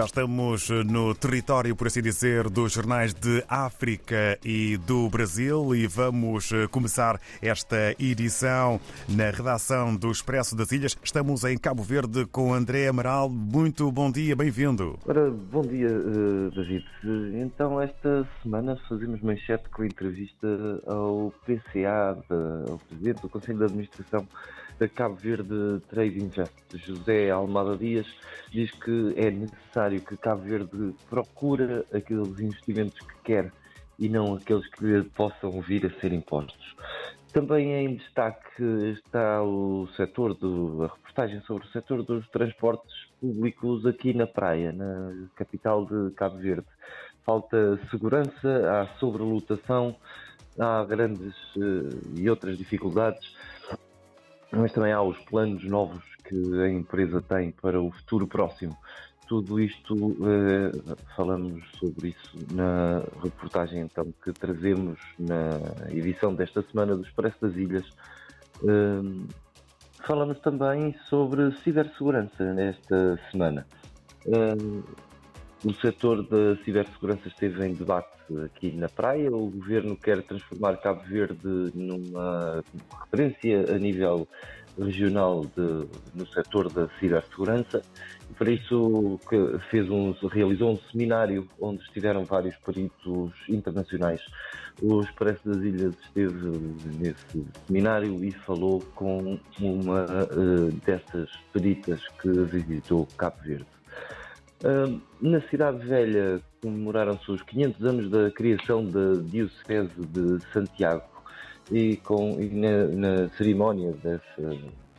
Já estamos no território, por assim dizer, dos jornais de África e do Brasil e vamos começar esta edição na redação do Expresso das Ilhas. Estamos em Cabo Verde com André Amaral. Muito bom dia, bem-vindo. Ora, bom dia, eh, David. Então, esta semana fazemos manchete com a entrevista ao PCA, ao Presidente do Conselho de Administração da Cabo Verde Trade Invest, José Almada Dias, diz que é necessário que Cabo Verde procure aqueles investimentos que quer e não aqueles que lhe possam vir a ser impostos. Também em destaque está o setor do, a reportagem sobre o setor dos transportes públicos aqui na praia, na capital de Cabo Verde. Falta segurança, há sobrelotação, há grandes uh, e outras dificuldades mas também há os planos novos que a empresa tem para o futuro próximo. Tudo isto eh, falamos sobre isso na reportagem então que trazemos na edição desta semana do Expresso das Ilhas. Eh, falamos também sobre cibersegurança nesta semana. Eh, o setor da cibersegurança esteve em debate aqui na praia. O governo quer transformar Cabo Verde numa referência a nível regional de, no setor da cibersegurança. E para isso fez um, realizou um seminário onde estiveram vários peritos internacionais. O Expresso das Ilhas esteve nesse seminário e falou com uma uh, dessas peritas que visitou Cabo Verde. Na Cidade Velha comemoraram-se os 500 anos da criação da Diocese de Santiago e, com, e na, na, cerimónia dessa,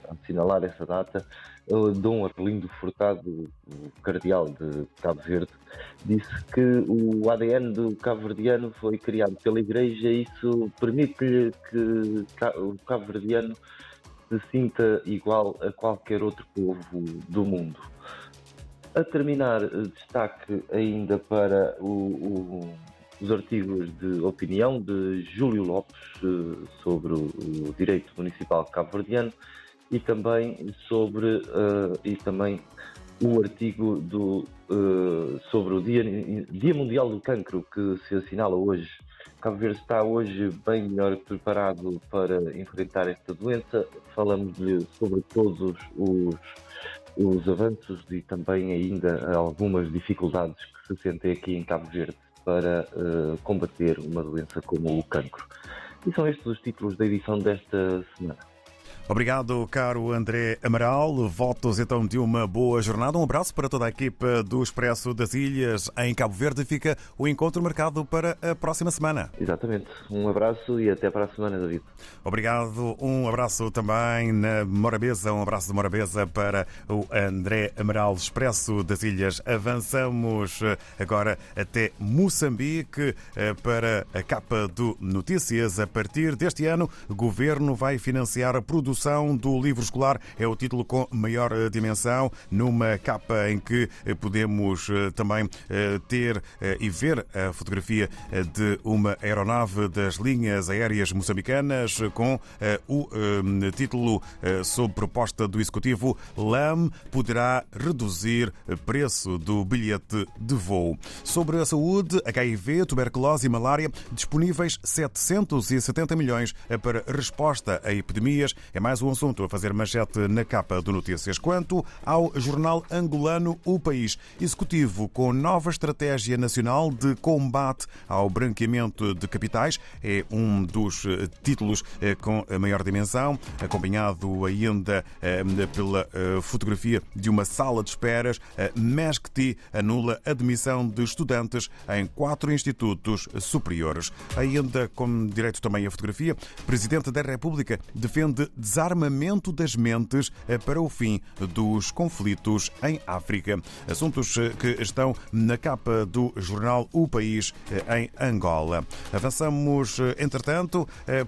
a assinalar essa data, Dom Arlindo Furtado, cardeal de Cabo Verde, disse que o ADN do cabo-verdiano foi criado pela Igreja e isso permite-lhe que o cabo-verdiano se sinta igual a qualquer outro povo do mundo. A terminar, destaque ainda para o, o, os artigos de opinião de Júlio Lopes uh, sobre o, o, direito municipal cabo-verdiano e também sobre uh, e também o artigo do, uh, sobre o Dia, Dia Mundial do Cancro que se assinala hoje. Cabo Verde está hoje bem melhor preparado para enfrentar esta doença. Falamos sobre todos os os avanços e também ainda algumas dificuldades que se sentem aqui em Cabo Verde para uh, combater uma doença como o cancro. E são estes os títulos da edição desta semana. Obrigado, caro André Amaral. Votos então de uma boa jornada. Um abraço para toda a equipa do Expresso das Ilhas em Cabo Verde. Fica o encontro marcado para a próxima semana. Exatamente. Um abraço e até para a semana, David. Obrigado. Um abraço também na Morabeza. Um abraço de Morabeza para o André Amaral, Expresso das Ilhas. Avançamos agora até Moçambique eh, para a capa do Notícias. A partir deste ano, o governo vai financiar a produção Do livro escolar é o título com maior eh, dimensão, numa capa em que eh, podemos eh, também ter e ver a fotografia de uma aeronave das linhas aéreas moçambicanas com o título sob proposta do Executivo LAM poderá reduzir preço do bilhete de voo. Sobre a saúde, HIV, tuberculose e malária, disponíveis 770 milhões para resposta a epidemias. É mais um assunto a fazer manchete na capa do Notícias. Quanto ao jornal angolano O País, executivo com nova estratégia nacional de combate ao branqueamento de capitais, é um dos eh, títulos eh, com a maior dimensão, acompanhado ainda eh, pela fotografia de uma sala de esperas. Mesquiti anula admissão de estudantes em quatro institutos superiores. Ainda com direito também a fotografia, Presidente da República defende desarmamento das mentes eh, para o fim dos conflitos em África. Assuntos eh, que estão na capa do jornal O País eh, em Angola. Avançamos, entretanto,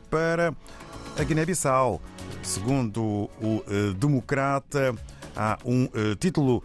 para a Guiné-Bissau. Segundo o Democrata, há um título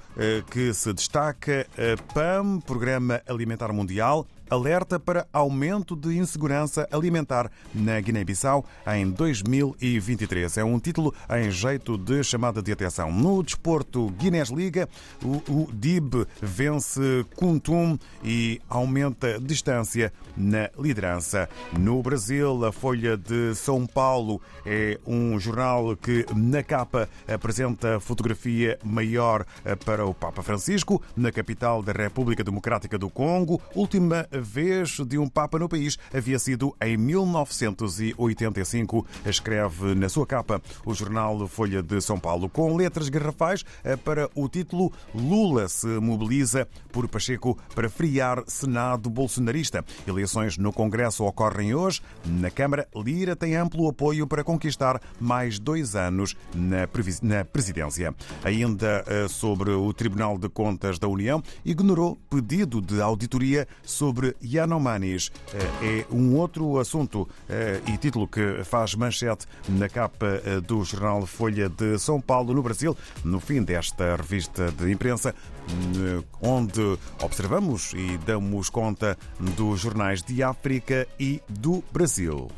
que se destaca: PAM, Programa Alimentar Mundial, alerta para aumento de insegurança alimentar na Guiné-Bissau em 2023. É um título em jeito de chamada de atenção. No desporto Guinness Liga, o, DIB vence Kuntum e aumenta distância na liderança. No Brasil, a Folha de São Paulo é um jornal que na capa apresenta fotografia maior para o Papa Francisco, na capital da República Democrática do Congo. Última vez de um Papa no país havia sido em 1985, escreve na sua capa o jornal Folha de São Paulo, com letras garrafais para o título Lula se mobiliza por Pacheco para friar Senado bolsonarista. Eleições no Congresso ocorrem hoje. Na Câmara, Lira tem amplo apoio para conquistar mais dois anos na presidência. Ainda eh, sobre o Tribunal de Contas da União, ignorou pedido de auditoria sobre Yanomamis. Eh, é um outro assunto eh, e título que faz manchete na capa do jornal Folha de São Paulo, no Brasil, no fim desta revista de imprensa, onde observamos e damos conta dos jornais de África e do Brasil.